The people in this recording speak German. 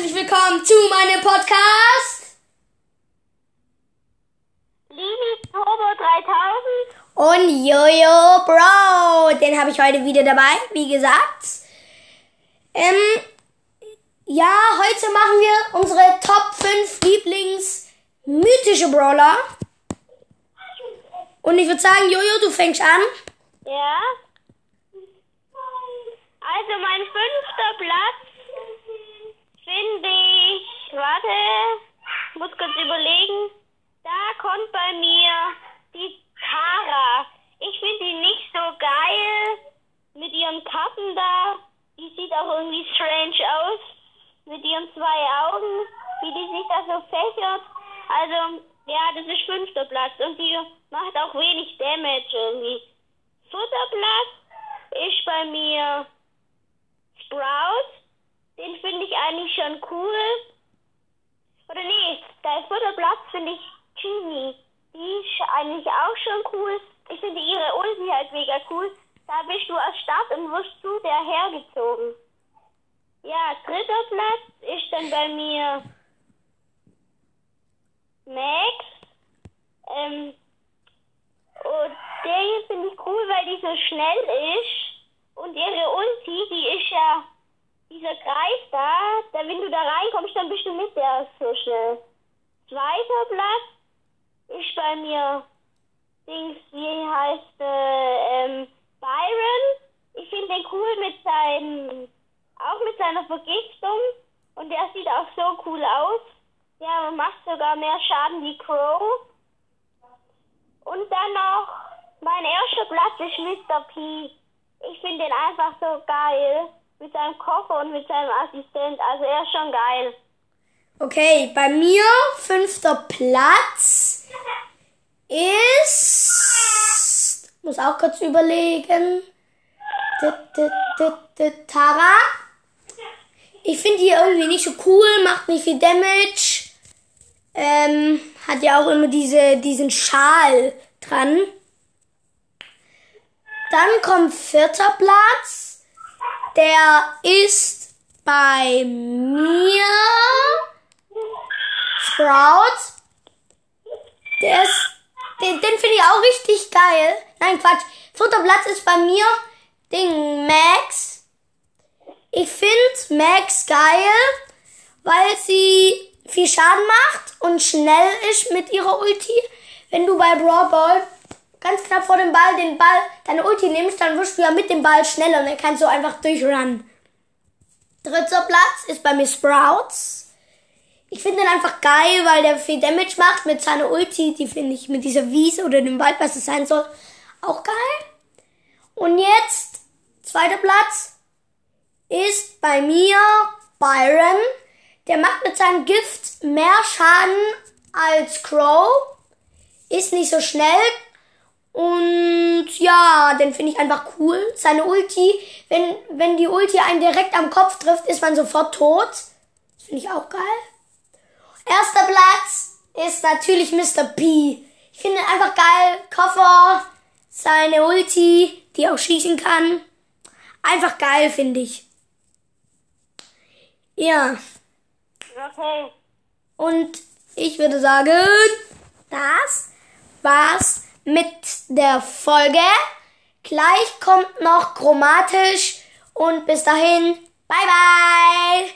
herzlich willkommen zu meinem Podcast. Lili Turbo 3000. Und Jojo Bro, den habe ich heute wieder dabei, wie gesagt. Ähm, ja, heute machen wir unsere Top 5 Lieblings mythische Brawler. Und ich würde sagen, Jojo, du fängst an. Ja. Also mein fünfter Platz finde ich, warte, ich muss kurz überlegen, da kommt bei mir die Tara. Ich finde die nicht so geil mit ihren Kappen da. Die sieht auch irgendwie strange aus ihren zwei Augen, wie die sich da so fächert. Also, ja, das ist fünfter Platz und die macht auch wenig Damage irgendwie. Vierter Platz ist bei mir Sprout. Den finde ich eigentlich schon cool. Oder nee, der vierte Platz finde ich Genie. Die ist eigentlich auch schon cool. Ich finde ihre Ulti halt mega cool. Da bist du als Start und wirst du der hergezogen. Dritter Platz ist dann bei mir Max. Ähm, und der hier finde ich cool, weil die so schnell ist. Und ihre Ulti, die ist ja dieser Kreis da. da wenn du da reinkommst, dann bist du mit der so schnell. Zweiter Platz ist bei mir Dings, wie heißt äh, ähm, Byron. Ich finde den cool mit seinem, auch mit seiner Vergiftung. Und der sieht auch so cool aus. Ja, macht sogar mehr Schaden wie Crow. Und dann noch, mein erster Platz ist Mr. P. Ich finde den einfach so geil. Mit seinem Koffer und mit seinem Assistent. Also er ist schon geil. Okay, bei mir fünfter Platz ist. Muss auch kurz überlegen. Tara. Ich finde die irgendwie nicht so cool, macht nicht viel Damage. Ähm, hat ja auch immer diese, diesen Schal dran. Dann kommt vierter Platz. Der ist bei mir Sprout. Der ist, den, den finde ich auch richtig geil. Nein, Quatsch. Vierter Platz ist bei mir Ding Max. Ich finde Max geil, weil sie viel Schaden macht und schnell ist mit ihrer Ulti. Wenn du bei Brawl Ball ganz knapp vor dem Ball den Ball, deine Ulti nimmst, dann wirst du ja mit dem Ball schneller und dann kannst du einfach durchrunnen. Dritter Platz ist bei mir Sprouts. Ich finde ihn einfach geil, weil der viel Damage macht mit seiner Ulti. Die finde ich mit dieser Wiese oder dem Wald, was es sein soll, auch geil. Und jetzt, zweiter Platz, ist bei mir Byron. Der macht mit seinem Gift mehr Schaden als Crow. Ist nicht so schnell. Und ja, den finde ich einfach cool. Seine Ulti, wenn, wenn die Ulti einen direkt am Kopf trifft, ist man sofort tot. Finde ich auch geil. Erster Platz ist natürlich Mr. P. Ich finde einfach geil. Koffer, seine Ulti, die auch schießen kann. Einfach geil, finde ich. Ja. Okay. Und ich würde sagen, das war's mit der Folge. Gleich kommt noch chromatisch und bis dahin, bye bye!